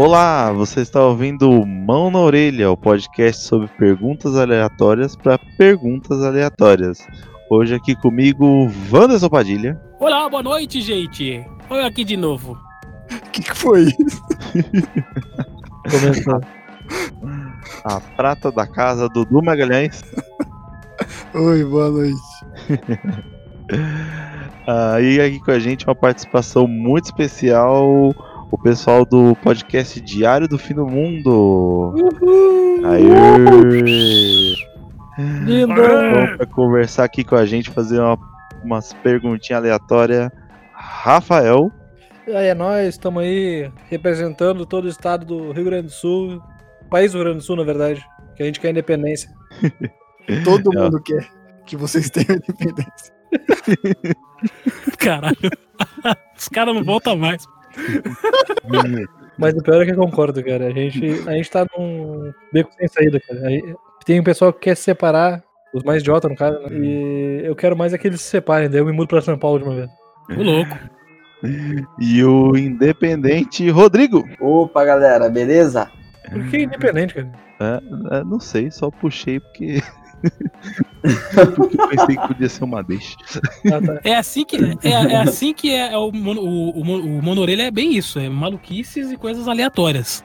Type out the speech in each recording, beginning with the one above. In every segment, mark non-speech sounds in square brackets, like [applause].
Olá, você está ouvindo Mão na Orelha, o podcast sobre perguntas aleatórias para perguntas aleatórias. Hoje aqui comigo, Wanderson Padilha. Olá, boa noite, gente. Olha aqui de novo. O [laughs] que, que foi isso? Começou. A prata da casa, Dudu Magalhães. Oi, boa noite. [laughs] Ah, e aqui com a gente uma participação muito especial, o pessoal do podcast Diário do Fim do Mundo. Aê! Lindo! Vamos pra conversar aqui com a gente, fazer uma, umas perguntinhas aleatórias. Rafael. E aí, é nós, estamos aí representando todo o estado do Rio Grande do Sul, país do Rio Grande do Sul, na verdade, que a gente quer independência. [laughs] Todo É. mundo quer que vocês tenham independência. [laughs] Caralho. [laughs] Os caras não voltam mais. [laughs] Mas o pior é que eu concordo, cara. A gente, a gente tá num beco sem saída, cara. Tem um pessoal que quer se separar, os mais idiotas, no caso, né? E eu quero mais é que eles se separem, daí eu me mudo pra São Paulo de uma vez. Ô, louco. [laughs] E o independente Rodrigo. Opa, galera, beleza? Por que independente, cara? É, é, não sei, só puxei porque. Porque eu pensei que podia ser uma deixa. Ah, tá. É assim que é, é assim que é, é o, mono- o, o, o monorelha é bem isso, é maluquices e coisas aleatórias.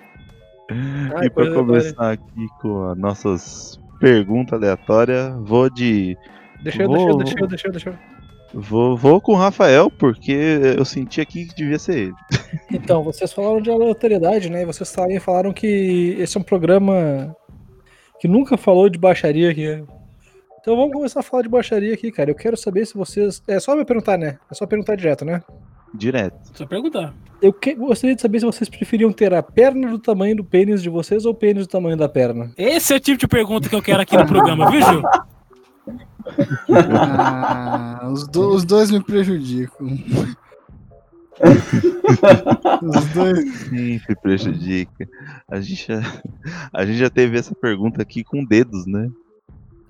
Ah, e para começar aqui com as nossas perguntas aleatórias, vou de. Deixa eu, Vou- deixa eu, deixa eu, deixa eu, deixa eu. Vou, vou com o Rafael, porque eu senti aqui que devia ser ele. Então, vocês falaram de aleatoriedade, né? E vocês também falaram que esse é um programa que nunca falou de baixaria aqui. Então vamos começar a falar de baixaria aqui, cara. Eu quero saber se vocês. É só me perguntar, né? É só perguntar direto, né? Direto. Só perguntar. Eu que- gostaria de saber se vocês preferiam ter a perna do tamanho do pênis de vocês ou o pênis do tamanho da perna. Esse é o tipo de pergunta que eu quero aqui no programa, viu, Gil? Ah, os, do- os dois me prejudicam. Os dois. Sempre prejudica. A gente, já, a gente já teve essa pergunta aqui com dedos, né?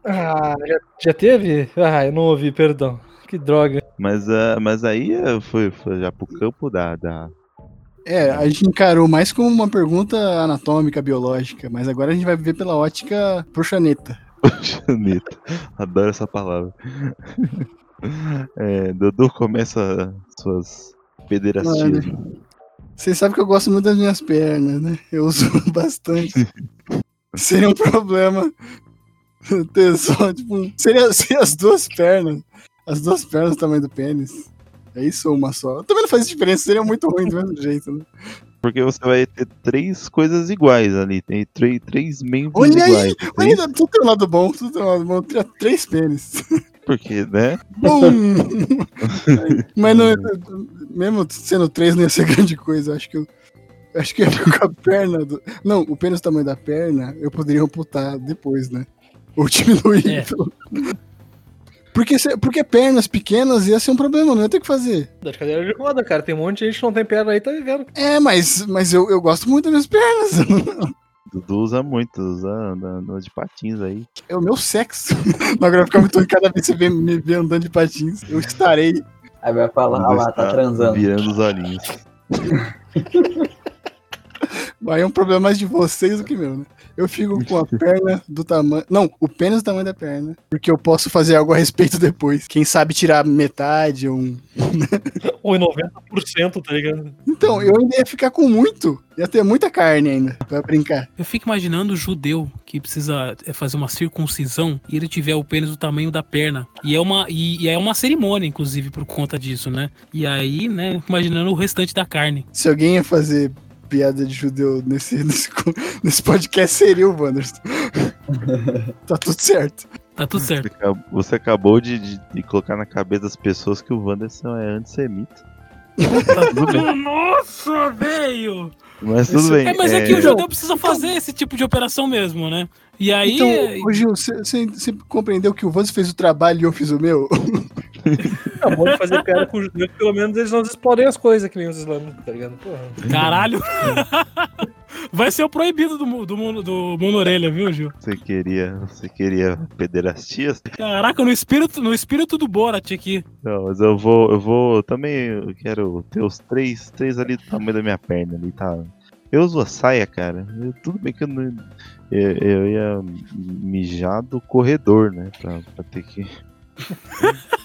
Ah, já, já teve? Ah, eu não ouvi, perdão. Que droga. Mas, ah, mas aí foi, foi já pro campo da, da. É, a gente encarou mais como uma pergunta anatômica, biológica, mas agora a gente vai ver pela ótica proxaneta. Janeta. Adoro essa palavra. [laughs] É, Dudu começa suas pederastias. Vocês sabem que eu gosto muito das minhas pernas, né? Eu uso [laughs] bastante. Seria um problema [laughs] ter só, tipo, seria, seria as duas pernas. As duas pernas do tamanho do pênis. É isso ou uma só? Também não faz diferença, seria muito ruim do mesmo jeito, né? Porque você vai ter três coisas iguais ali. Tem três, três membros Olha aí, iguais. Olha, Três, tudo tem um lado bom, tudo tem um lado bom. Três pênis. [laughs] porque, né? [laughs] Mas não, mesmo sendo três não ia ser grande coisa. Acho que eu. Acho que ia ficar com a perna. Do, não, o pênis do tamanho da perna eu poderia amputar depois, né? Ou diminuir. É. Porque, se- porque pernas pequenas ia ser um problema, não ia ter o que fazer. Da cadeira de roda, cara. Tem um monte de gente que não tem perna aí, tá vivendo. É, mas, mas eu, eu gosto muito das minhas pernas. [laughs] Dudu usa muito, usa anda, anda de patins aí. É o meu sexo. [laughs] Vai ficar muito ruim cada vez que você vê, me vê andando de patins. Eu estarei. Aí vai falar, ah lá, tá transando. Virando os olhinhos. [laughs] Aí é um problema mais de vocês do que meu, né? Eu fico com a perna do tamanho. Não, o pênis do tamanho da perna. Porque eu posso fazer algo a respeito depois. Quem sabe tirar metade ou um. Ou em 90%, tá ligado? Então, eu ainda ia ficar com muito. Ia ter muita carne ainda pra brincar. Eu fico imaginando o judeu que precisa é, fazer uma circuncisão e ele tiver o pênis do tamanho da perna. E é uma, e, e é uma cerimônia, inclusive, por conta disso, né? E aí, né, imaginando o restante da carne. Se alguém ia fazer piada de judeu nesse, nesse, nesse podcast, seria o Wanderson. [laughs] tá tudo certo. Tá tudo Você certo. acabou- Você acabou de, de- de colocar na cabeça das pessoas que o Wanderson é antissemita. Bem, Nossa, velho! Mas tudo bem. É, mas é, é, que o judeu precisa fazer esse tipo de operação mesmo, né? E aí. Então, ô Gil, você compreendeu que o Wanderson fez o trabalho e eu fiz o meu? É bom de fazer piada com os judeus, pelo menos eles não explodem as coisas que nem os islâmicos, tá ligado? Porra. Caralho! [laughs] Vai ser o proibido do, do, mundo- do monorelha, viu, Gil? Você queria, você queria pederastias? Caraca, no espírito, no espírito do Borat aqui. Não, mas eu vou, eu vou também, eu quero ter os três, três ali do tamanho da minha perna ali, tá? Eu uso a saia, cara. Eu- tudo bem que eu não. Eu, eu ia mijar do corredor, né? Pra, pra ter que. [laughs]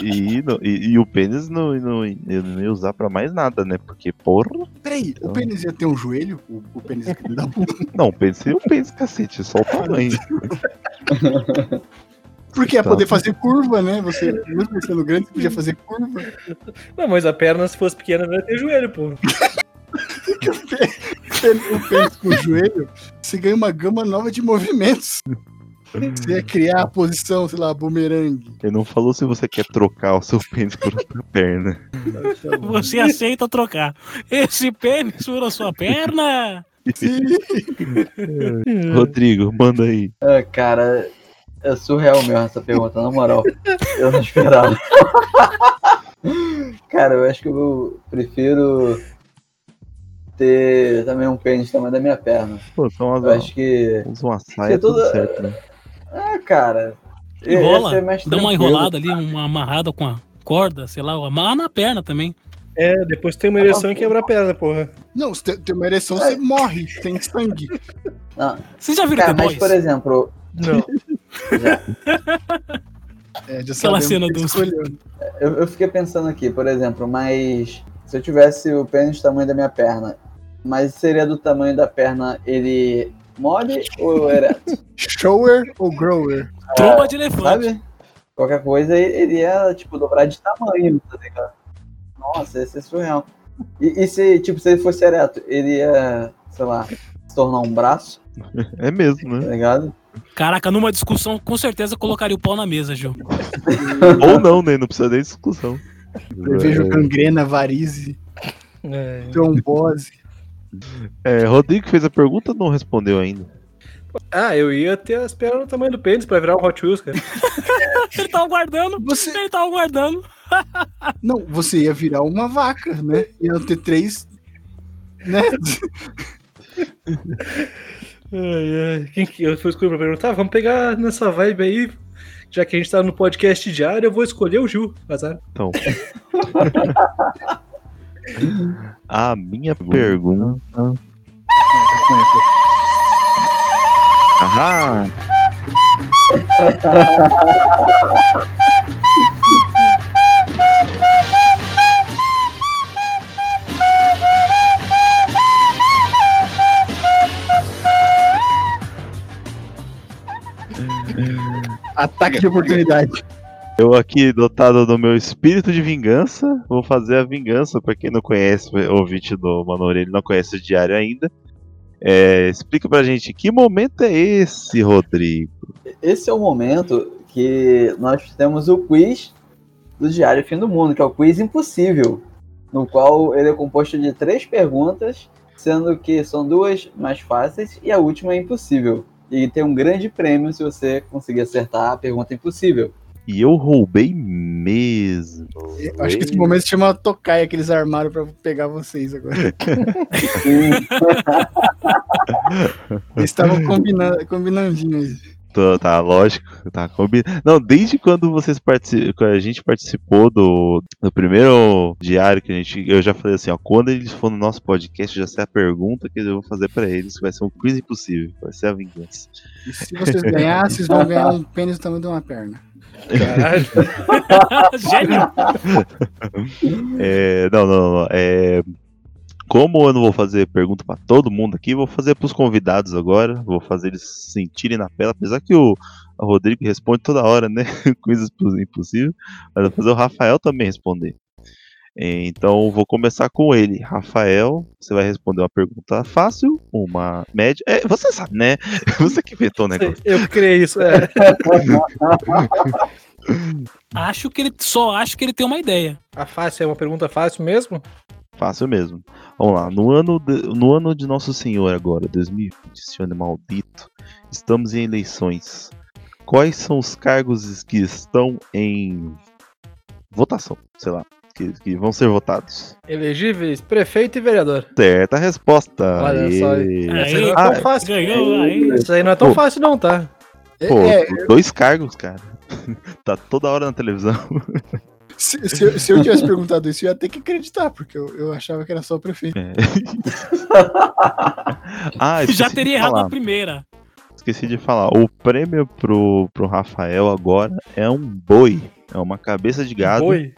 E, e, e o pênis não, não, não ia usar pra mais nada, né? Porque, porra. Peraí, Então- o pênis ia ter um joelho? O, o pênis aqui da bunda. Não, o pênis seria o pênis, cacete, só o tamanho. [laughs] Porque ia poder fazer curva, né? Você, mesmo sendo grande, você podia fazer curva. Não, mas a perna, se fosse pequena, não ia ter joelho, pô. [laughs] O pênis com o joelho, você ganha uma gama nova de movimentos. Você ia criar a posição, sei lá, bumerangue. Ele não falou se você quer trocar o seu [laughs] pênis por outra perna. Você aceita trocar. Esse pênis por a sua perna? [laughs] Rodrigo, manda aí. Ah, cara, é surreal mesmo essa pergunta, na moral. Eu não esperava. [laughs] cara, eu acho que eu prefiro ter também um pênis tamanho da minha perna. Pô, são Eu acho que. usa uma saia, tudo- tudo certo, né? Ah, cara. Enrola. mais Dá uma enrolada ali, uma amarrada com a corda, sei lá, amarra na perna também. É, depois tem uma ereção e quebra a perna, porra. Não, se tem, tem uma ereção, você morre, tem sangue. Não, Vocês já viram cara, mas por exemplo, Não. É, já Aquela cena do- eu, eu fiquei pensando aqui, por exemplo, mas se eu tivesse o pênis do tamanho da minha perna, mas seria do tamanho da perna ele mole ou ereto? [laughs] Shower ou grower? Tromba de elefante. Sabe? Qualquer coisa ele ia, tipo, dobrar de tamanho, tá ligado? Nossa, ia ser surreal. E, e se, tipo, se ele fosse ereto, ele ia, sei lá, se tornar um braço, [laughs] É mesmo, tá né? ligado? Caraca, numa discussão, com certeza colocaria o pau na mesa, Gil. [laughs] Ou não, né? Não precisa nem de discussão. Eu vejo gangrena, varize, É. trombose. É, Rodrigo fez a pergunta não respondeu ainda. Ah, eu ia ter as pernas no tamanho do pênis pra virar um Hot Wheels, cara. [laughs] Ele tava guardando. Você- Ele tava guardando. [laughs] Não, você ia virar uma vaca, né? Ia ter três. Né? [laughs] Ai, ai. Quem que eu fui escolher pra perguntar? Vamos pegar nessa vibe aí. Já que a gente tá no podcast diário, eu vou escolher o Gil. Azar. Então. A minha pergunta. Ah, Ataque de oportunidade. Eu aqui, dotado do meu espírito de vingança, vou fazer a vingança. Pra quem não conhece, o ouvinte do Mano ele não conhece o diário ainda. É, explica pra gente que momento é esse, Rodrigo? Esse é o momento que nós temos o quiz do Diário Fim do Mundo, que é o quiz impossível, no qual ele é composto de três perguntas, sendo que são duas mais fáceis e a última é impossível. E tem um grande prêmio se você conseguir acertar a pergunta impossível. E eu roubei mesmo. Eu acho que esse momento se chama tocaia que eles armaram pra pegar vocês agora. [laughs] Eles estavam combinando, combinandinho aí. Tá, tá, lógico, tá combinado. Não, desde quando vocês participam, a gente participou do, do primeiro diário que a gente, eu já falei assim, ó, quando eles for no nosso podcast, já sei a pergunta que eu vou fazer pra eles, vai ser um quiz impossível, vai ser a vingança. E se vocês ganharem, vocês vão ganhar um pênis do tamanho de uma perna. Caralho. [laughs] Gênio. É, não, não, não, é, como eu não vou fazer pergunta pra todo mundo aqui, vou fazer pros convidados agora, vou fazer eles se sentirem na pele, apesar que o, o Rodrigo responde toda hora, né, [laughs] coisas impossíveis, mas vou fazer o Rafael também responder. É, Então vou começar com ele. Rafael, você vai responder uma pergunta fácil, uma média. É, você sabe, né? [laughs] Você que inventou o negócio. Eu criei isso. É. [laughs] Acho que ele. Só acho que ele tem uma ideia. A fácil é uma pergunta fácil mesmo? Fácil mesmo. Vamos lá. No ano de, no ano de Nosso Senhor agora, 2020, esse ano é maldito, estamos em eleições. Quais são os cargos que estão em votação? Sei lá. Que, que vão ser votados. Elegíveis, prefeito e vereador. Certa resposta. Olha só. Essa aí não é Ah, tão fácil. Ganhou aí. Isso aí não é tão Pô. fácil, não, tá? É, Pô, é, dois cargos, cara. [laughs] tá toda hora na televisão. Se, se eu, se eu tivesse perguntado isso, eu ia ter que acreditar, porque eu, eu achava que era só o prefeito. É. [laughs] ah, Já teria errado falar. a primeira. Esqueci de falar. O prêmio pro, pro Rafael agora é um boi. É uma cabeça de gado. Boi.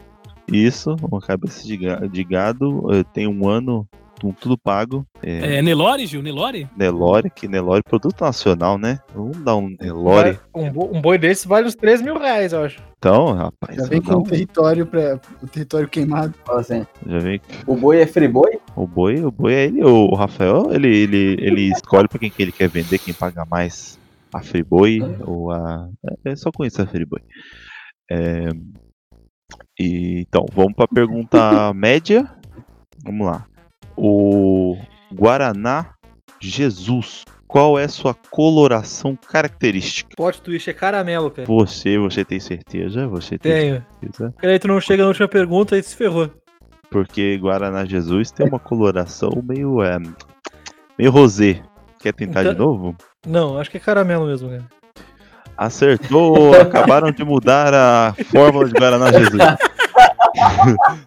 Isso, uma cabeça de, ga- de gado. eh, Tem um ano com tudo pago. É, É, Nelore, Gil? Nelore? Nelore, que Nelore é produto nacional, né? Vamos dar um Nelore. Vai- Um, bo- um boi desse vale uns 3 mil reais, eu acho. Então, rapaz, Já vem com um- o território, pra, o território queimado. Assim, já vem o boi é free boi? o boi, o boi é ele, o, o Rafael, ele, ele, ele escolhe pra quem que ele quer vender, quem paga mais. A Friboi ou a. É, é só conhecer a Friboi. É, e, então, vamos pra pergunta [laughs] média. Vamos lá. O Guaraná Jesus. Qual é sua coloração característica? Plot twist é caramelo, cara. Você, você tem certeza? Você tem Tenho. certeza? Porque aí tu não chega na última pergunta e se ferrou. Porque Guaraná Jesus tem uma coloração meio. É, meio rosé. Quer tentar de Então- novo? Não, acho que é caramelo mesmo, cara. Acertou! Acabaram de mudar a fórmula de Guaraná Jesus.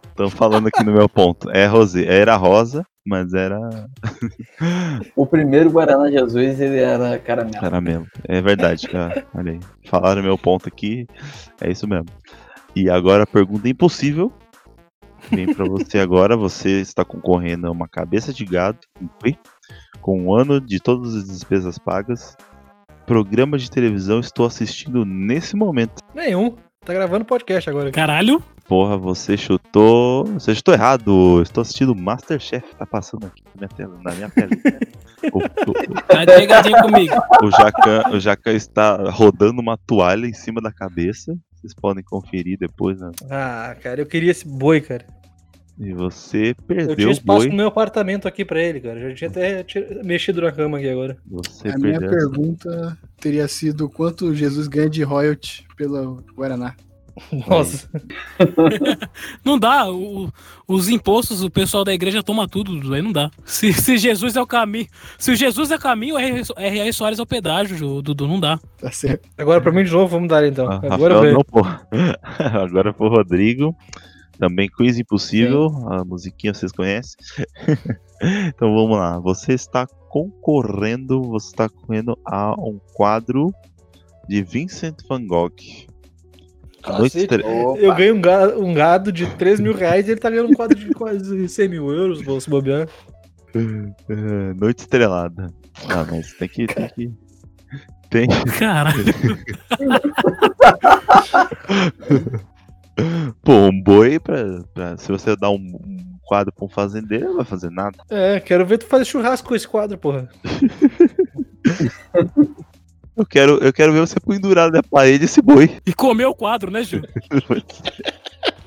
Estão falando aqui no meu ponto. É rosé. Era rosa, mas era O primeiro Guaraná Jesus, ele era caramelo. caramelo. É verdade, cara. Olha aí. Falaram meu ponto aqui. É isso mesmo. E agora a pergunta impossível. Vem pra você agora. Você está concorrendo a uma cabeça de gado com um ano de todas as despesas pagas. Programa de televisão estou assistindo nesse momento. Nenhum. Tá gravando podcast agora. Caralho. Porra, você chutou. Você chutou errado. Estou assistindo Masterchef. Tá passando aqui na minha tela. Na minha tela. [laughs] o, o, Tá pegadinho comigo. o, Jacan, o Jacan está rodando uma toalha em cima da cabeça. Vocês podem conferir depois. Né? Ah, cara, eu queria esse boi, cara. E você Eu perdeu tinha o espaço boi. no meu apartamento aqui pra ele, cara. Já tinha até mexido na cama aqui agora. Você a minha pergunta teria sido quanto Jesus ganha de royalty pelo Guaraná. Nossa. [laughs] Não dá. o- os impostos, o pessoal da igreja toma tudo, Dudu, aí não dá. Se, se Jesus é o caminho. Se o Jesus é o caminho, o R.R. Soares é o pedágio, Dudu, não dá. Tá certo. Agora pra mim de novo, vamos dar então. Ah, Agora Rafael vem. não. [laughs] Agora foi o Rodrigo. Também Quiz Impossível. A musiquinha vocês conhecem. [laughs] então vamos lá. Você está concorrendo. Você está concorrendo a um quadro de Vincent Van Gogh. Noite Opa, Eu ganho um gado, um gado de 3 mil reais e ele tá ganhando um quadro de quase 100 mil euros, vou se bobear. [laughs] Noite Estrelada. Ah, mas tem que. Tem que... Tem, Caralho. [laughs] [laughs] Pô, um boi pra, pra- Se você dar um, um quadro pra um fazendeiro, ele não vai fazer nada. É, quero ver tu fazer churrasco com esse quadro, porra. [laughs] Eu quero, eu quero ver você pendurar na parede esse boi. E comeu o quadro, né, Ju? [laughs]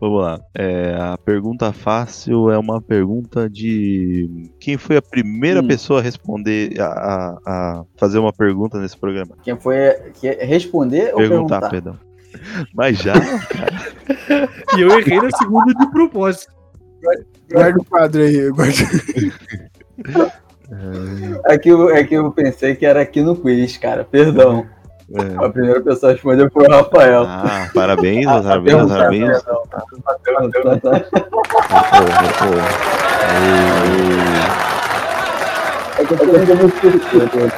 Vamos lá. É, a pergunta fácil é uma pergunta de. Quem foi a primeira Hum. pessoa a responder, a, a- a fazer uma pergunta nesse programa? quem foi que responder ou Perguntar, perguntar? perdão. Mas já, [laughs] E eu errei na segunda de propósito. Guarda o quadro aí, guarda. [laughs] É que, eu, é que eu pensei que era aqui no quiz, cara. Perdão. é. A primeira pessoa a responder foi o Rafael. Ah, parabéns, Ah, parabéns, perguntar, parabéns. pergunta, tá? É curioso.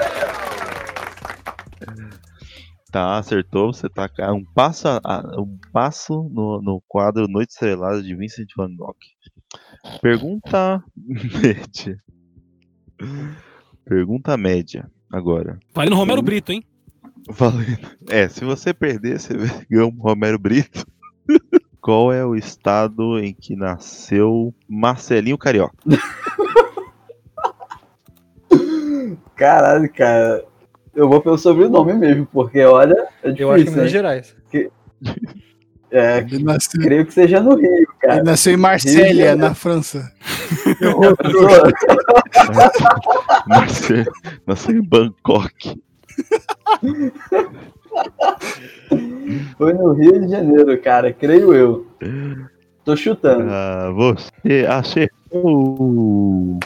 Tá, acertou. Você tá um passo, a- a- um passo no, no quadro Noite Estrelada de Vincent Van Gogh. Pergunta [laughs] média. Pergunta média. Agora. Vale no Romero Brito, hein? Valendo. É, se você perder, você ganha um Romero Brito. [laughs] Qual é o estado em que nasceu Marcelinho Carioca? [laughs] Caralho, cara. Eu vou pelo sobrenome mesmo, porque olha, é Eu acho que é difícil. Minas né? Gerais. É, Ele nasceu, creio que seja no Rio, ele cara. nasceu em Rio Janeiro. na França. Nasceu, [laughs] nasceu em Bangkok. [laughs] Foi no Rio de Janeiro, cara, creio eu. Tô chutando. Ah, você acertou.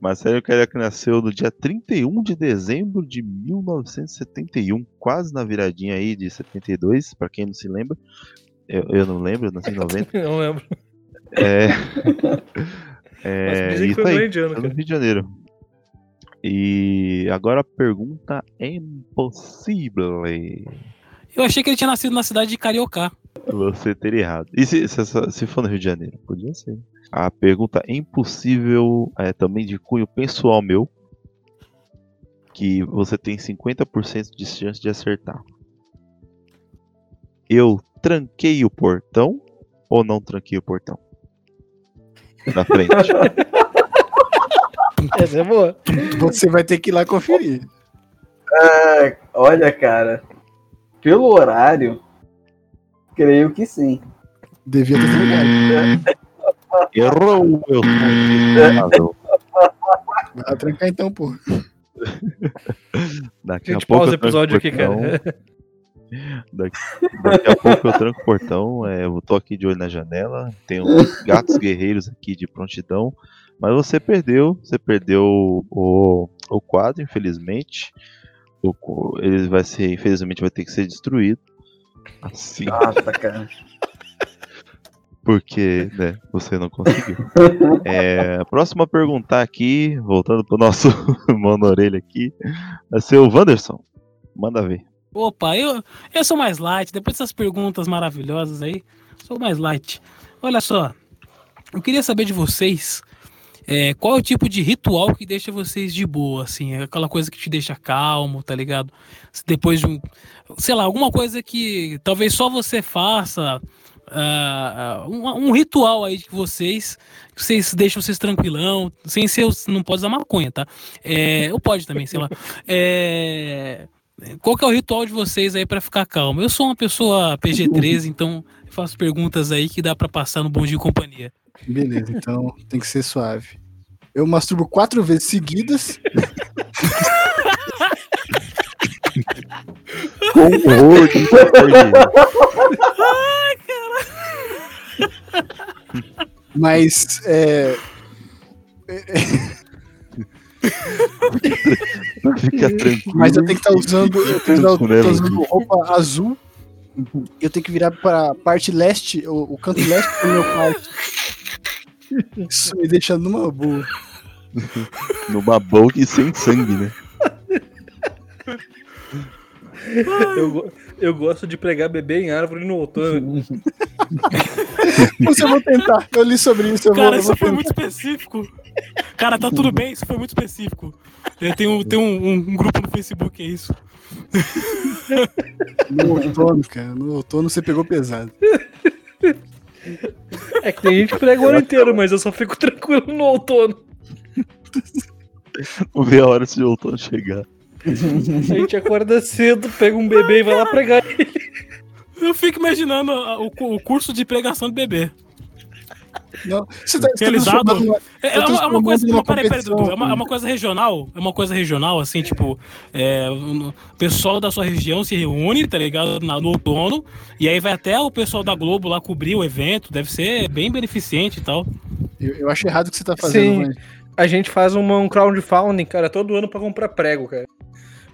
Marcelo Carioca nasceu no dia 31 de dezembro de 1971, quase na viradinha aí de 72, pra quem não se lembra. Eu, eu não lembro, eu nasci em 90. [laughs] Não lembro. [laughs] É. Mas é isso foi no aí, Rio de Janeiro, tá no. Rio de Janeiro. E agora a pergunta é impossível. Eu achei que ele tinha nascido na cidade de Carioca. Você teria errado. E se, se, se for no Rio de Janeiro? Podia ser. A pergunta é impossível é também de cunho pessoal meu. Que você tem 50% de chance de acertar. Eu tranquei o portão ou não tranquei o portão? Na frente. [laughs] Essa é boa. Você vai ter que ir lá conferir. Ah, olha, cara. Pelo horário, creio que sim. Devia ter trancado. [laughs] Errou, eu sou errado. Vai trancar então, pô. Daqui A a gente pouco pausa o episódio aqui, cara. [laughs] Daqui, daqui a pouco eu tranco o portão. É, eu tô aqui de olho na janela. Tem uns gatos guerreiros aqui de prontidão. Mas você perdeu. Você perdeu o, o quadro, infelizmente. O, ele vai ser, infelizmente, vai ter que ser destruído. Assim, Nossa, cara. porque né, você não conseguiu. É, a próxima pergunta aqui, voltando pro nosso [laughs] na orelha aqui, vai ser o Wanderson. Manda ver. Opa, eu, eu sou mais light. Depois dessas perguntas maravilhosas aí, sou mais light. Olha só, eu queria saber de vocês é, qual é o tipo de ritual que deixa vocês de boa, assim, é aquela coisa que te deixa calmo, tá ligado? Depois de um, sei lá, alguma coisa que talvez só você faça, ah, um, um ritual aí de vocês, que vocês deixam vocês tranquilão, sem ser, não pode usar maconha, tá? É, ou pode também, sei lá. É, qual que é o ritual de vocês aí pra ficar calmo? Eu sou uma pessoa PG-13, então faço perguntas aí que dá pra passar no bom dia e companhia. Beleza, então tem que ser suave. Eu masturbo quatro vezes seguidas. [laughs] Com horror de Mas é, Fica tranquilo. mas eu tenho que estar usando, eu tenho que né, usando roupa azul. Eu tenho que virar para a parte leste, o, o canto leste do meu quarto. Isso me deixa numa boa. Numa boca e sem sangue, né? [laughs] Eu, eu gosto de pregar bebê em árvore no outono. [laughs] Isso eu vou tentar. Eu li sobre isso. Eu vou, Cara, eu isso vou foi tentar. muito específico. Cara, tá tudo bem, isso foi muito específico. Eu tenho, tenho um, um- um grupo no Facebook, é isso. [laughs] No outono, cara. No outono você pegou pesado. É que tem gente que prega o ano inteiro, mas eu só fico tranquilo no outono. Vamos ver a hora se o outono chegar. A gente acorda cedo, pega um bebê e vai lá pregar ele. Eu fico imaginando a- o, o curso de pregação de bebê. Não, você tá, Realizado. uma- É, é uma, é uma coisa. numa Peraí, peraí, É uma, é uma coisa regional. É uma coisa regional, assim, tipo. É, o pessoal da sua região se reúne, tá ligado? Na- no outono. E aí vai até o pessoal da Globo lá cobrir o evento. Deve ser bem beneficente e tal. Eu, eu acho errado o que você tá fazendo, Sim. mãe. A gente faz uma, um crowdfunding, cara, todo ano pra comprar prego, cara.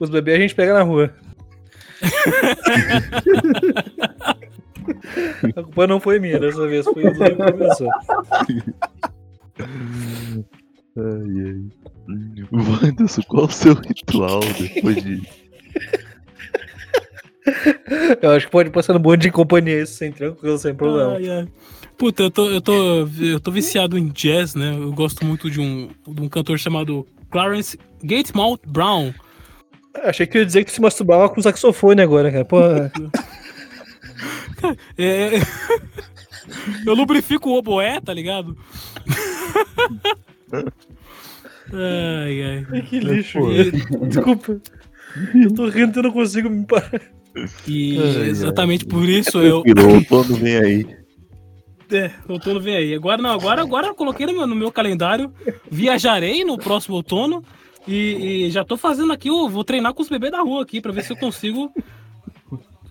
Os bebês a gente pega na rua. [laughs] a culpa não foi minha dessa vez, foi o que começou. Ai, ai. Wanderson, qual o seu ritual depois de. Eu acho que pode passar no bonde de companhia isso sem tranquilo, sem problema. Ai, ai. Puta, eu tô, eu, tô, eu tô viciado em jazz, né? Eu gosto muito de um, de um cantor chamado Clarence Gatemouth Brown. Achei que ia dizer que se masturbava com saxofone agora, cara. Pô, [laughs] É, eu lubrifico o oboé, tá ligado? ai, ai. que lixo. Pô. Desculpa. Eu tô rindo e não consigo me parar. E Ai, ai. exatamente por isso eu. Virou, o outono vem aí. É, outono vem aí. Agora não, agora, agora eu coloquei no meu, no meu calendário. Viajarei no próximo outono. E, e já tô fazendo aqui, eu vou treinar com os bebês da rua aqui pra ver se eu consigo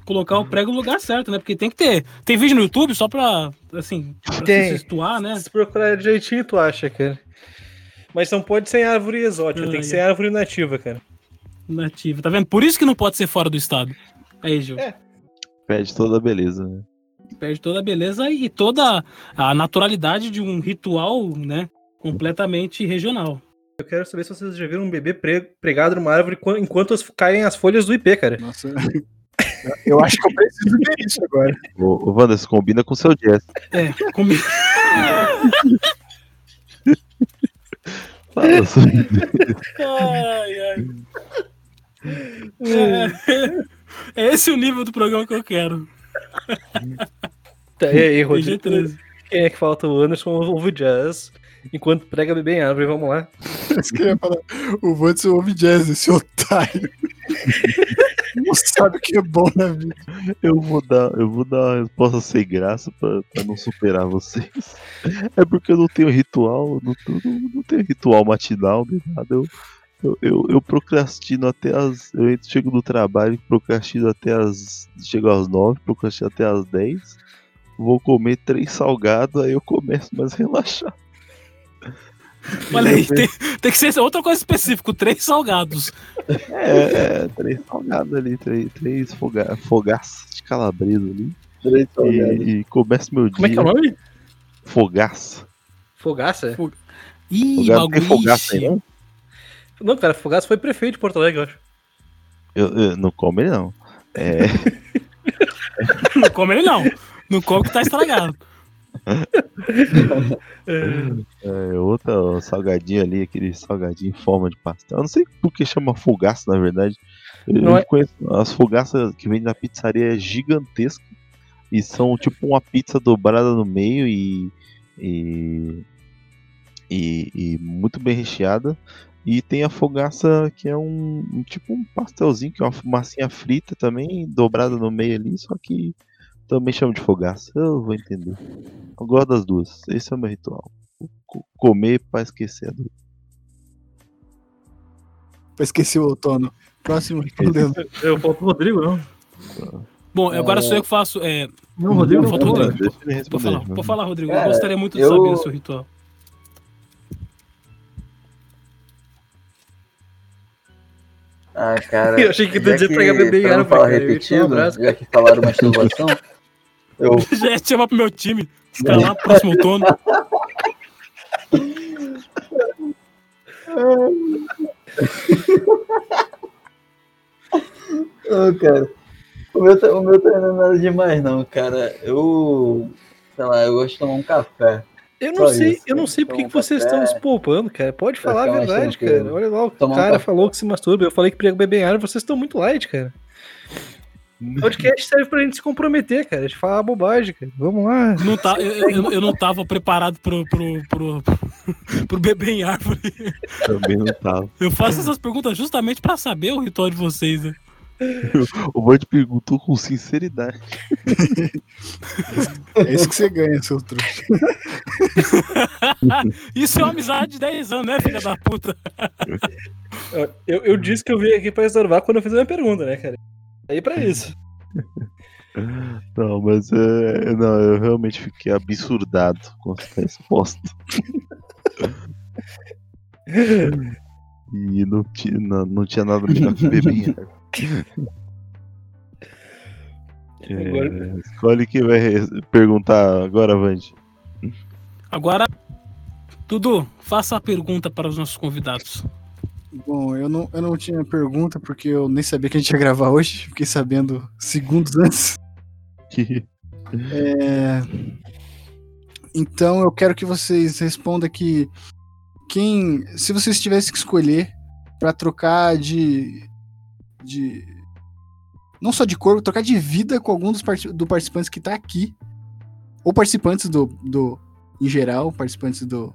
colocar o prego no lugar certo, né? Porque tem que ter. Tem vídeo no YouTube só pra, assim, pra Tem. se situar, né? Se procurar direitinho, tu acha, cara. Mas não pode ser em árvore exótica, tem Ai, que ser em árvore nativa, cara. Nativa. Tá vendo? Por isso que não pode ser fora do estado. Aí, Gil. É. Perde toda a beleza, né? Perde toda a beleza e toda a naturalidade de um ritual, né? Completamente regional. Eu quero saber se vocês já viram um bebê pre- pregado numa árvore quan- enquanto caem as folhas do IP, cara. Nossa. [laughs] Eu acho que eu preciso ver isso agora. Ô, ô Wanderson, combina com o seu jazz. É, comi... [laughs] Fala sobre- ai, ai. É, é esse o nível do programa que eu quero. Tá, e aí, Rodrigo? PG-13. Quem é que falta? O Anderson ouve jazz enquanto prega bebê em árvore. Vamos lá. [laughs] Isso que eu ia falar. O Vanderson ouve jazz, esse otário. [laughs] Não sabe o que é bom na vida. Eu vou dar, eu vou dar uma resposta sem graça pra, pra não superar vocês. É porque eu não tenho ritual, não, não, não tenho ritual matinal, nem nada. Eu, eu, eu, eu procrastino até as. Eu chego do trabalho, procrastino até as. Chego às nove, procrastino até às dez. Vou comer três salgados, aí eu começo mais relaxar. Olha aí, tem, tem que ser outra coisa específica, três salgados. É, é três salgados ali, três, três foga, fogaças de calabresa ali. Três salgados. E, e começo meu dia. Como é que é o nome? Fogaça. Fogaça? Ih, Fogaça, tem bagulho. fogaça aí, não? Não, cara, Fogaça foi prefeito de Porto Alegre, eu acho. Eu, eu- não come ele não. É, [laughs] Não come ele não. Não come que tá estragado. [laughs] é outra ó, salgadinho ali, aquele salgadinho em forma de pastel. Eu não sei por que chama fogaça, na verdade. Eu Não é- conheço, as fogaças que vem na pizzaria é gigantesca. E são tipo uma pizza dobrada no meio e. e, e, e muito bem recheada. E tem a fogaça que é um, um tipo um pastelzinho, que é uma massinha frita também, dobrada no meio ali, só que também chama de fogaça. Eu vou entender. Eu gosto das duas. Esse é o meu ritual. Co- Comer pra esquecer a dor. Pra esquecer o outono. Próximo [laughs] respondendo. Eu falto o Rodrigo, não. Bom, agora sou eu que faço. É, Não, Rodrigo Não, falta o Rodrigo. Deixa ele Pode falar, pode falar, Rodrigo. eu Cara, gostaria muito de eu- saber o seu ritual. Ah, cara. [laughs] Eu achei que tu ia pregar bebê em pra não árvore, falar eu repetido, já que falaram masturbação, eu [laughs] Já ia te chamar pro meu time. Escalar pro [laughs] próximo outono. Ô, cara. O meu, tá- o meu tá não é nada demais, não, cara. Eu. Sei lá, eu gosto de tomar um café. Eu não Só sei, isso, eu não sei por que Então, que vocês café- estão se poupando, cara. Pode falar a verdade, cara. Olha lá, o Tomar um cara café. falou que se masturba. Eu falei que bebê em árvore, vocês estão muito light, cara. O podcast serve pra gente se comprometer, cara. De falar bobagem, cara. Vamos lá. Não tá, eu, eu, eu não tava preparado pro, pro, pro, [laughs] pro bebê em árvore. Também não tava. Eu faço essas perguntas justamente pra saber o ritual de vocês. Né? O Band perguntou com sinceridade. É isso que você ganha, seu trouxa. [laughs] Isso é uma amizade de 10 anos, né, filha da puta? Eu, eu disse que eu vim aqui pra reservar quando eu fiz a minha pergunta, né, cara? Aí pra isso. [laughs] Não, mas é, não, eu realmente fiquei absurdado com essa resposta. [laughs] e não tinha, não, não tinha nada que beber árvore. [laughs] É, Agora- escolhe quem vai perguntar agora, Vande. Agora, Dudu, faça a pergunta para os nossos convidados. Bom, eu não, eu não tinha pergunta porque eu nem sabia que a gente ia gravar hoje. Fiquei sabendo segundos [laughs] antes. É, Então eu quero que vocês respondam aqui quem, se vocês tivessem que escolher pra trocar de, de, não só de corpo, trocar de vida com algum dos parti- do participantes que tá aqui, ou participantes do, do em geral, participantes do,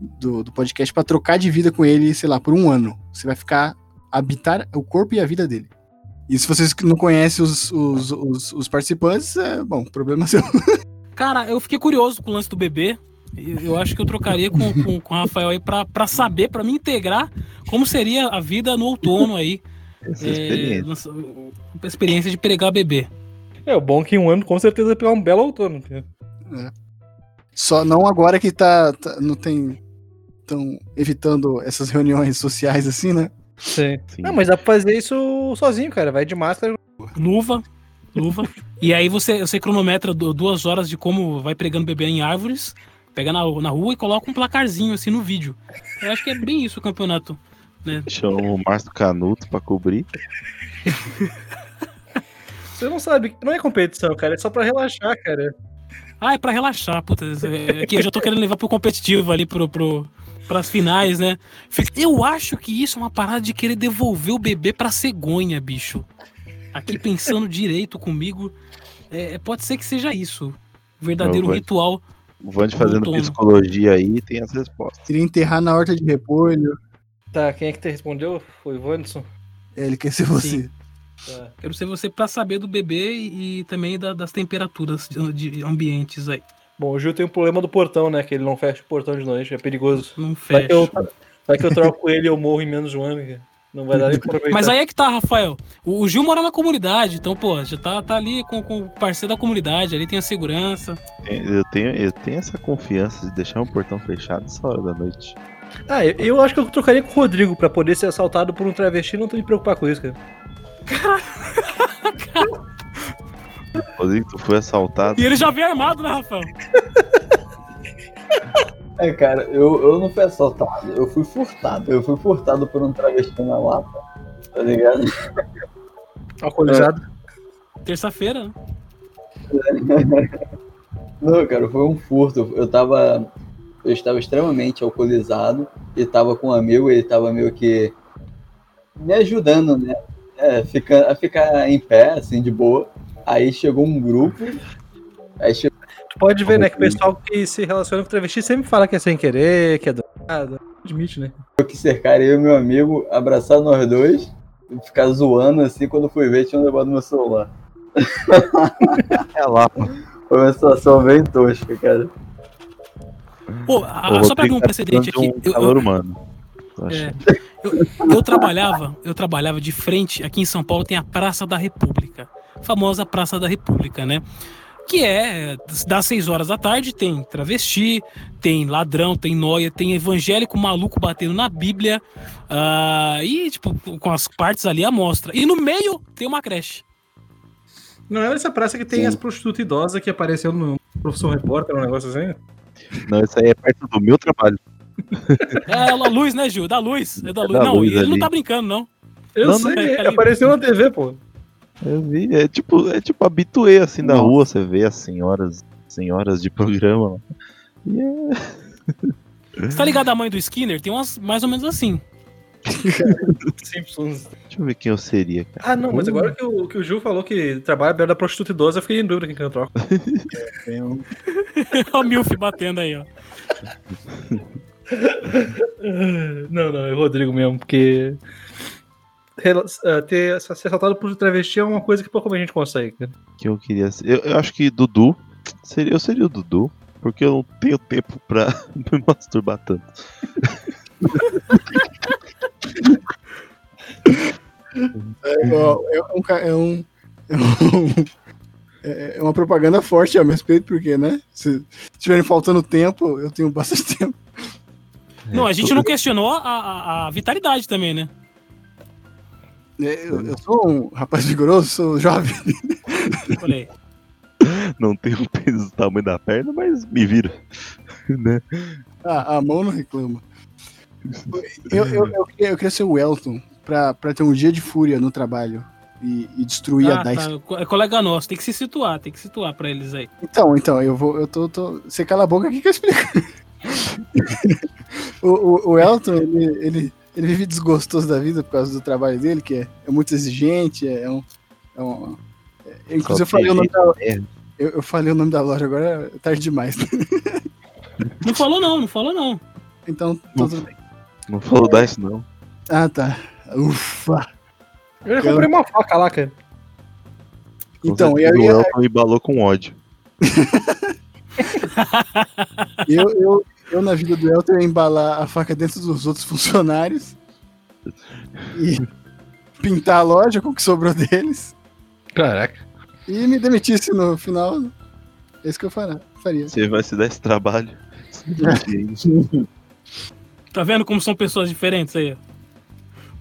do, do podcast pra trocar de vida com ele, sei lá, por um ano. Você vai ficar habitar o corpo e a vida dele. E se vocês não conhecem os, os, os, os participantes, é, bom, problema [laughs] seu. Cara, eu fiquei curioso com o lance do bebê. Eu acho que eu trocaria com, com, com o Rafael aí pra, pra saber, pra me integrar como seria a vida no outono aí. essa É, experiência. nossa, a experiência de pregar bebê. É, o bom é que em um ano com certeza vai pegar um belo outono. cara. Só não agora que tá, tá- não tem estão evitando essas reuniões sociais assim, né? Sim. Sim. Não, mas dá pra fazer isso sozinho, cara. Vai de máscara. Luva, luva. e aí você, você cronometra du- duas horas de como vai pregando bebê em árvores, pega na, na rua e coloca um placarzinho assim no vídeo. Eu acho que é bem isso o campeonato. Chama o Márcio Canuto pra cobrir. [laughs] Você não sabe. Não é competição, cara. É só pra relaxar, cara. Ah, é pra relaxar, puta. É que eu já tô querendo levar pro competitivo ali, pro, pro, pras finais, né? Eu acho que isso é uma parada de querer devolver o bebê pra cegonha, bicho. Aqui pensando [laughs] direito comigo, é, pode ser que seja isso. O verdadeiro Não, ritual. O Vande fazendo Outono. psicologia aí tem as respostas. Queria enterrar na horta de repolho. Tá, quem é que te respondeu? Foi o Wanderson. É, ele quer ser você. Tá. Quero ser você pra saber do bebê e, e também da- das temperaturas de, de ambientes aí. Bom, o Gil tem um problema do portão, né? Que ele não fecha o portão de noite, é perigoso. Não Vai fecha. que eu, vai que eu troco ele e eu morro em menos de um ano, cara. Não vai dar nem pra aproveitar. Mas aí é que tá, Rafael. O, o Gil mora na comunidade, então, pô, já tá, tá ali com, com o parceiro da comunidade, ali tem a segurança. Eu tenho, eu tenho essa confiança de deixar um portão fechado essa hora da noite. Ah, eu, eu acho que eu trocaria com o Rodrigo pra poder ser assaltado por um travesti e não ter me preocupar com isso, cara. Rodrigo, tu foi assaltado. E ele já vem armado, né, Rafael? É, cara, eu, eu não fui assaltado, eu fui furtado. Eu fui furtado por um travesti na Lapa, tá ligado? [laughs] Alcoolizado. Terça-feira, né? [laughs] Não, cara, foi um furto. Eu tava. Eu estava extremamente alcoolizado e tava com um amigo, ele tava meio que me ajudando, né? É, fica, a ficar em pé, assim, de boa. Aí chegou um grupo. Aí chegou. Tu pode ver, né, que o pessoal que se relaciona com travesti sempre fala que é sem querer, que é do nada. Admite, né? que cercar eu e meu amigo, abraçar nós dois, e ficar zoando assim, quando fui ver, tinham levado meu celular. [laughs] É lá. Foi uma situação bem tosca, cara. Pô, a- só pra abrir um precedente aqui. Um eu- calor eu- humano. Eu. É. Eu, eu trabalhava, eu trabalhava de frente, aqui em São Paulo tem a Praça da República, famosa Praça da República, né? Que é das 6 horas da tarde, tem travesti, tem ladrão, tem noia, tem evangélico maluco batendo na Bíblia, ah, e tipo, com as partes ali à mostra. E no meio tem uma creche. Não é nessa praça que tem Sim. as prostitutas idosas que apareceu no Professor Repórter, um negócio assim? Não, isso aí é perto do meu trabalho. [laughs] É a luz, né, Gil? Da luz. É da luz. da não, luz ele não ali. tá brincando, não. Eu Não, sei, não é, apareceu na TV, pô. Eu vi, é tipo, é tipo habituê assim da Nossa. rua, você vê as senhoras, senhoras de programa. E é- Você tá ligado à mãe do Skinner? Tem umas mais ou menos assim. Simpsons. Deixa eu ver quem eu seria, cara. Ah, não, mas agora que o, que o Gil falou que trabalha perto da prostituta idosa, eu fiquei em dúvida quem que eu troco. [laughs] Tem um- [laughs] o Milf batendo aí, ó. Não, não, é o Rodrigo mesmo, porque ter ser assaltado por travesti é uma coisa que pouco a gente consegue, cara. Que eu queria ser. Eu, eu acho que Dudu. Seria, eu seria o Dudu, porque eu não tenho tempo pra [laughs] me masturbar tanto. É, ó, é um, é um- é um- é- é uma propaganda forte a meu respeito, porque, né? Se estiverem faltando tempo, eu tenho bastante [laughs] tempo. Não, a gente não questionou a, a- a vitalidade também, né? É, Eu, eu sou um rapaz vigoroso, sou jovem. Falei. Não tenho um peso do tamanho da perna, mas me viro. [laughs] né? Ah, a mão não reclama. Eu, eu, eu, queria, eu queria ser o Elton pra, pra ter um dia de fúria no trabalho e, e destruir Ah, a DICE. tá. É colega nosso, tem que se situar, tem que se situar pra eles aí. Então, então, eu vou. Eu tô. tô... Você cala a boca aqui que eu explico. [laughs] o, o, o Elton, ele, ele, ele vive desgostoso da vida por causa do trabalho dele, que é, é muito exigente, é um. É um é- inclusive, eu falei, o nome da, eu, eu falei o nome da loja agora, é tarde demais. [laughs] Não falou não, não falou não. Então, tudo bem. Não falou dice, não. Ah, tá. Ufa. Eu já comprei uma faca lá, cara. Então, certeza eu, o ia, Elton embalou com ódio. [laughs] eu, eu, eu, na vida do Elton, ia embalar a faca dentro dos outros funcionários e pintar a loja com o que sobrou deles Caraca. e me demitisse no final. É isso que eu faria. faria. Você vai se dar esse trabalho. [laughs] Tá vendo como são pessoas diferentes aí?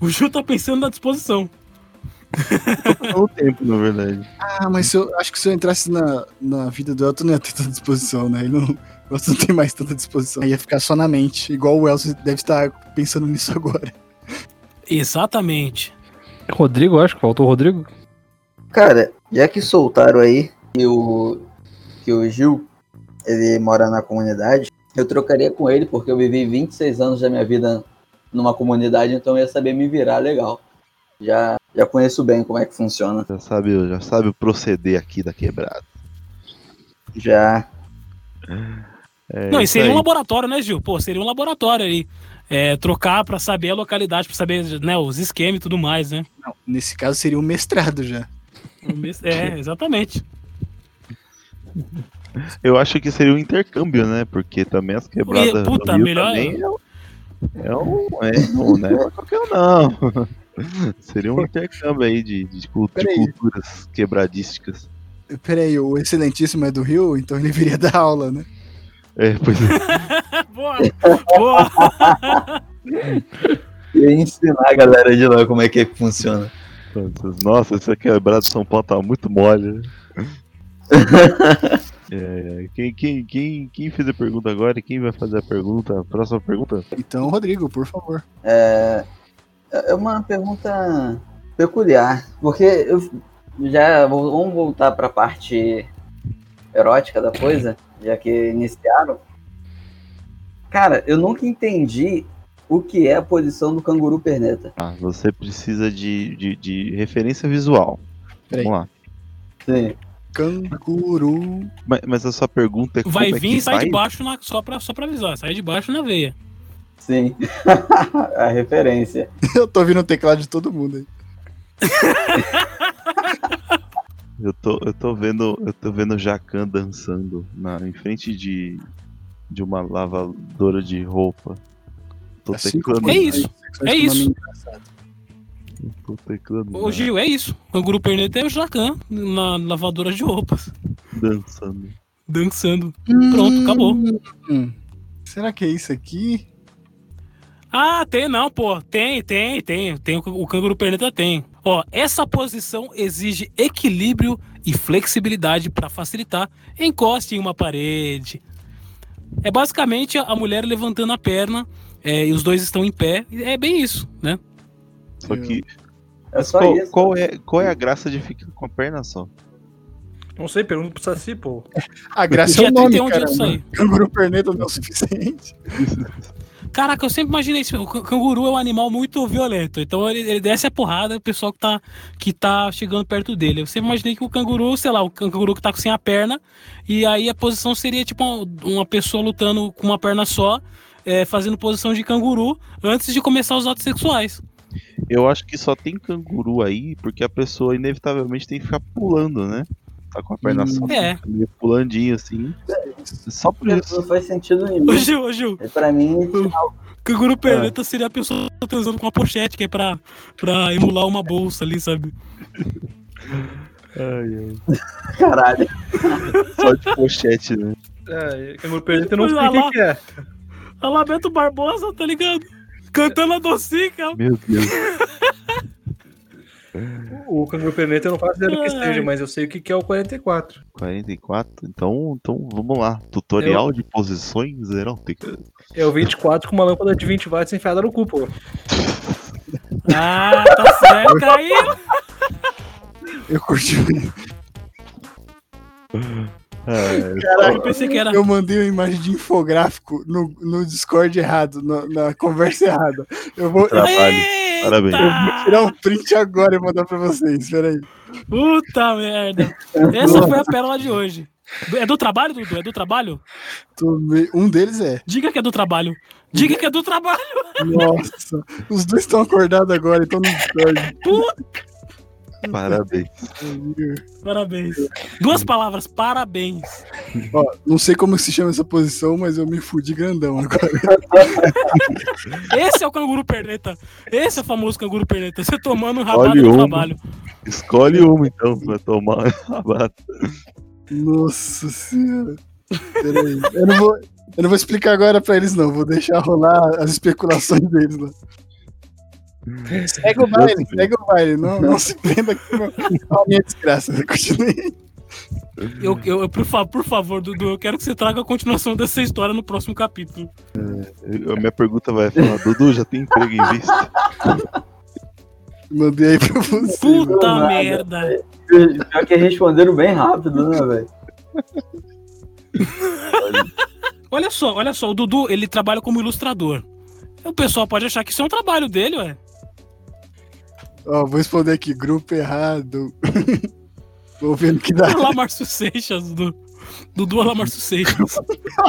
O Ju tá pensando na disposição. Todo tempo, na verdade. Ah, mas se eu acho que se eu entrasse na, na vida do Elton, não ia ter tanta disposição, né? Ele não, Elton não tem mais tanta disposição. Ia ficar só na mente. Igual o Elton deve estar pensando nisso agora. Exatamente. Rodrigo, acho que faltou o Rodrigo. Cara, já que soltaram aí que o, que o Gil, ele mora na comunidade, eu trocaria com ele, porque eu vivi 26 anos da minha vida numa comunidade, então eu ia saber me virar legal. Já, já conheço bem como é que funciona. Já sabe, já sabe o proceder aqui da quebrada. Já. [laughs] É, Não, e isso seria um aí. laboratório, né, Gil? Pô, seria um laboratório aí. É, trocar pra saber a localidade, pra saber né, os esquemas e tudo mais, né? Não, nesse caso seria um mestrado já. É, [laughs] exatamente. Eu acho que seria um intercâmbio, né? Porque também as quebradas Puta, do Rio melhor- também é um, é um, é [laughs] um não é pra qualquer um, não. [laughs] seria um intercâmbio aí de, de, de Peraí. culturas quebradísticas. Pera aí, o excelentíssimo é do Rio, então ele viria dar aula, né? É, pois é. [laughs] boa, boa. [laughs] E ensinar a galera de lá como é que, é que funciona. Nossa, essa quebrada de São Paulo tá muito mole. [laughs] É, quem, quem, quem, quem fez a pergunta agora e quem vai fazer a pergunta? Próxima pergunta? Então, Rodrigo, por favor. É, é uma pergunta peculiar, porque eu já vou- vamos voltar para a parte erótica da coisa, já que iniciaram. Cara, eu nunca entendi o que é a posição do canguru perneta. Ah, você precisa de, de, de referência visual. Peraí. Vamos lá. Sim. Canguru. Mas, mas a sua pergunta é Vai é vir que e sai vai? de baixo na- só, pra, só pra avisar. Sai de baixo na veia. Sim. [laughs] a referência. [laughs] Eu tô ouvindo o teclado de todo mundo aí. [laughs] Eu tô, eu tô vendo, eu tô vendo o Jacan dançando na, em frente de, de uma lavadora de roupa. Tô Assim teclando. É isso, Sexo é isso. extremamente engraçado. Tô teclando. Ô, Gil, é isso. O canguru perneta é o Jacan na lavadora de roupas. dançando. Dançando. Pronto, acabou. Hum. Será que é isso aqui? Ah, tem não, pô. Tem, tem, tem. tem o, o canguru perneta tem. Ó, essa posição exige equilíbrio e flexibilidade para facilitar. Encoste em uma parede. É basicamente a mulher levantando a perna é, e os dois estão em pé. É bem isso, né? Só que É só qual, isso. qual é, qual é a graça de ficar com a perna só? Não sei, pergunta pro Saci, pô. A graça é o nome, 31 de cara. isso [laughs] aí. Canguru perneta não é o suficiente. Caraca, eu sempre imaginei isso. O can- canguru é um animal muito violento. Então ele, ele desce a porrada o pessoal que tá, que tá chegando perto dele. Eu sempre imaginei que o canguru, sei lá, o can- canguru que tá sem a perna. E aí a posição seria tipo uma, uma pessoa lutando com uma perna só, é, fazendo posição de canguru antes de começar os atos sexuais. Eu acho que só tem canguru aí porque a pessoa inevitavelmente tem que ficar pulando, né? Tá com a perna Hum. só, É. meio pulandinho assim. Só por isso. Não faz sentido Ô nenhum. Gil, ô Gil, E Pra mim, canguru perneta seria a pessoa transando com uma pochete, que é pra, pra emular uma bolsa ali, sabe? Ai, ai. caralho. Só de pochete, né? É, canguru perneta eu não sei Olha o que que é. A Lamento Barbosa, tá ligado? Cantando a docica. Meu Deus. O canguru perneta eu não faço ideia do que Ai. seja, mas eu sei o que que é o 44. 44? Então, então vamos lá. Tutorial de posições eróticas. É o 24 com uma lâmpada de 20 watts enfiada no cu, pô. [laughs] Ah, tá certo, caiu. Eu curti. É, Eu pensei que era. Eu mandei uma imagem de infográfico no, no Discord errado, no- na conversa errada. Eu vou, eu. Eita! Parabéns. vou tirar um print agora e mandar pra vocês. Peraí. Puta merda. Essa foi a pérola de hoje. É do trabalho, Dudu? É do trabalho? Um deles é. Diga que é do trabalho. Diga que é do trabalho. Nossa. Os dois estão acordados agora, então no Discord. Puta, Parabéns. parabéns. Duas palavras, parabéns. Ó, não sei como se chama essa posição, mas eu me fudi grandão agora. [laughs] Esse é o canguru perneta. Esse é o famoso canguru perneta. Você tomando um rabada Olha no trabalho. Escolhe uma então pra tomar a bata. Nossa senhora. Peraí. Eu não vou. Eu não vou explicar agora pra eles, não. Vou deixar rolar as especulações deles lá. Segue o baile, segue o baile. Não, não se prenda aqui com a minha desgraça. Continue. Eu, eu, eu- por, fa- por favor, Dudu, eu quero que você traga a continuação dessa história no próximo capítulo. Eu- A minha pergunta vai falar, Dudu, já tem emprego em vista? Mandei aí pra você. Puta merda. Pior que responderam bem rápido, né, velho? Olha só, olha só, o Dudu, ele trabalha como ilustrador. O pessoal pode achar que isso é um trabalho dele, ué. Ó, vou responder aqui, grupo errado. [laughs] Vou vendo que dá. Olá, Márcio Seixas, Dudu. Dudu, olá, Márcio Seixas.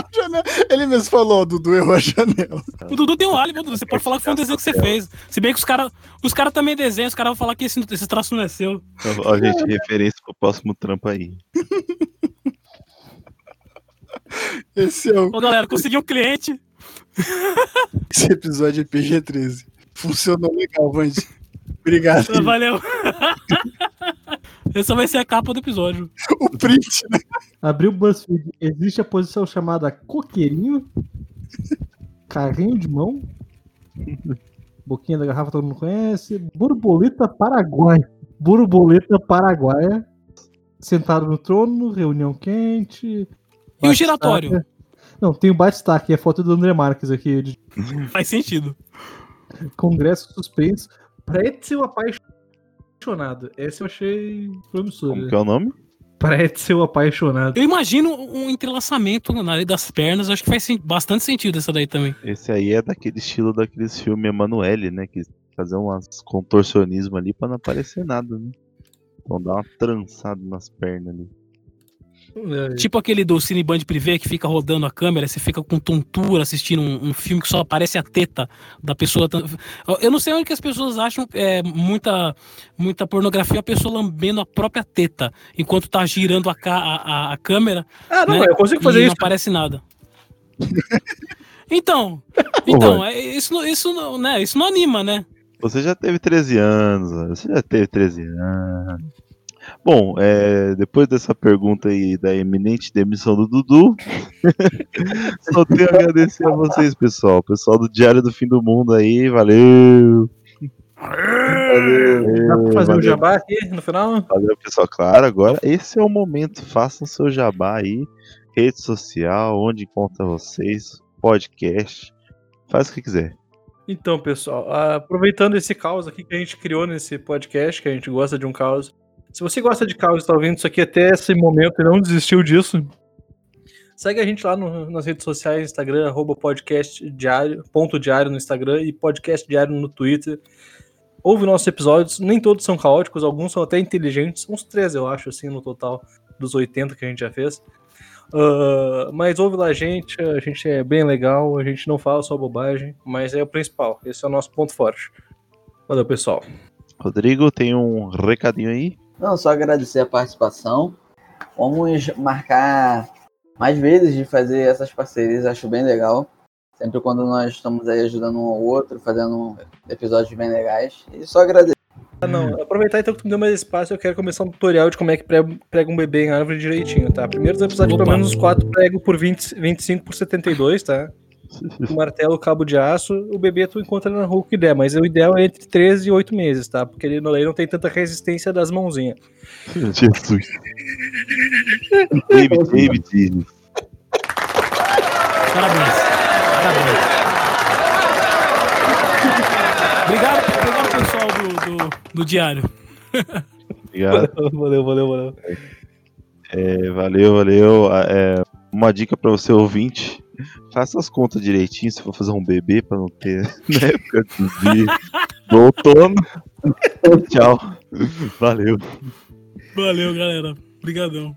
[laughs] Ele mesmo falou, ó, Dudu errou a janela. O Dudu tem um álibi, Dudu. Você pode falar que foi um desenho que você fez. Se bem que os caras os cara também desenham, os caras vão falar que esse, esse traço não é seu. Ó, gente, referência pro próximo trampo aí. [laughs] Esse é o Ô, galera, consegui um cliente. esse episódio é PG-13. Funcionou legal, Vandy. Obrigado. Valeu. [laughs] Essa vai ser a capa do episódio. O print, né? Abriu o BuzzFeed. Existe a posição chamada coqueirinho, carrinho de mão, boquinha da garrafa todo mundo conhece, borboleta paraguaia. Borboleta paraguaia, sentado no trono, reunião quente. E o giratório? Não, tem o Batistaque, é a foto do André Marques aqui, de Faz sentido. congresso suspenso. Pretzel apaixonado. Esse eu achei promissor. Como que é o nome? Pretzel apaixonado. Eu imagino um entrelaçamento na área das pernas. Acho que faz bastante sentido essa daí também. Esse aí é daquele estilo daqueles filmes Emanuele, né? Que fazer umas contorcionismo ali pra não aparecer nada, né? Então dá uma trançada nas pernas ali. É, Tipo aquele do Cineband Privé que fica rodando a câmera, você fica com tontura assistindo um, um filme que só aparece a teta da pessoa. Eu não sei onde que as pessoas acham é, muita, muita pornografia, a pessoa lambendo a própria teta enquanto tá girando a, a, a- a câmera. Ah, não, né? eu consigo e fazer não isso. aparece nada. [laughs] então, então é, isso, não- isso, não- né, isso não anima, né? Você já teve 13 anos, você já teve 13 anos. Bom, é, depois dessa pergunta aí da eminente demissão do Dudu, [laughs] só tenho a agradecer a vocês, pessoal. Pessoal do Diário do Fim do Mundo aí, valeu! Valeu, Dá pra fazer o valeu, jabá aqui no final? valeu, pessoal. Claro, agora esse é o momento. Façam seu jabá aí, rede social, onde encontra vocês, podcast, faz o que quiser. Então, pessoal, aproveitando esse caos aqui que a gente criou nesse podcast, que a gente gosta de um caos. Se você gosta de caos e está ouvindo isso aqui até esse momento e não desistiu disso, segue a gente lá no- nas redes sociais, Instagram, arroba podcast diário, ponto diário no Instagram e podcast diário no Twitter. Ouve nossos episódios, nem todos são caóticos, alguns são até inteligentes, uns três eu acho, assim, no total, dos 80 que a gente já fez. Ah, mas ouve lá a gente, a gente é bem legal, a gente não fala só bobagem, mas é o principal, esse é o nosso ponto forte. Valeu, pessoal. Rodrigo, tem um recadinho aí? Não, só agradecer a participação. Vamos marcar mais vezes de fazer essas parcerias, acho bem legal. Sempre quando nós estamos aí ajudando um ao outro, fazendo episódios bem legais. E só agradecer. Ah, não, aproveitar então que tu me deu mais espaço, eu quero começar um tutorial de como é que prega, um bebê em árvore direitinho, tá? Primeiro os episódios, Opa. pelo menos os quatro prego por 20, 25 por 72, tá? O martelo, o cabo de aço, o bebê tu encontra na rua que der, mas o ideal é entre 13 e 8 meses, tá? Porque ele não, ele não tem tanta resistência das mãozinhas. [laughs] Jesus. David, David. Parabéns. Parabéns. Obrigado, obrigado pessoal do, do, do diário. Obrigado. [laughs] Valeu, valeu, valeu. É, valeu, valeu. Ah, é, uma dica pra você ouvinte. Faça as contas direitinho se for fazer um bebê pra não ter na época do outono. Tchau. Valeu. Valeu, galera. Obrigadão.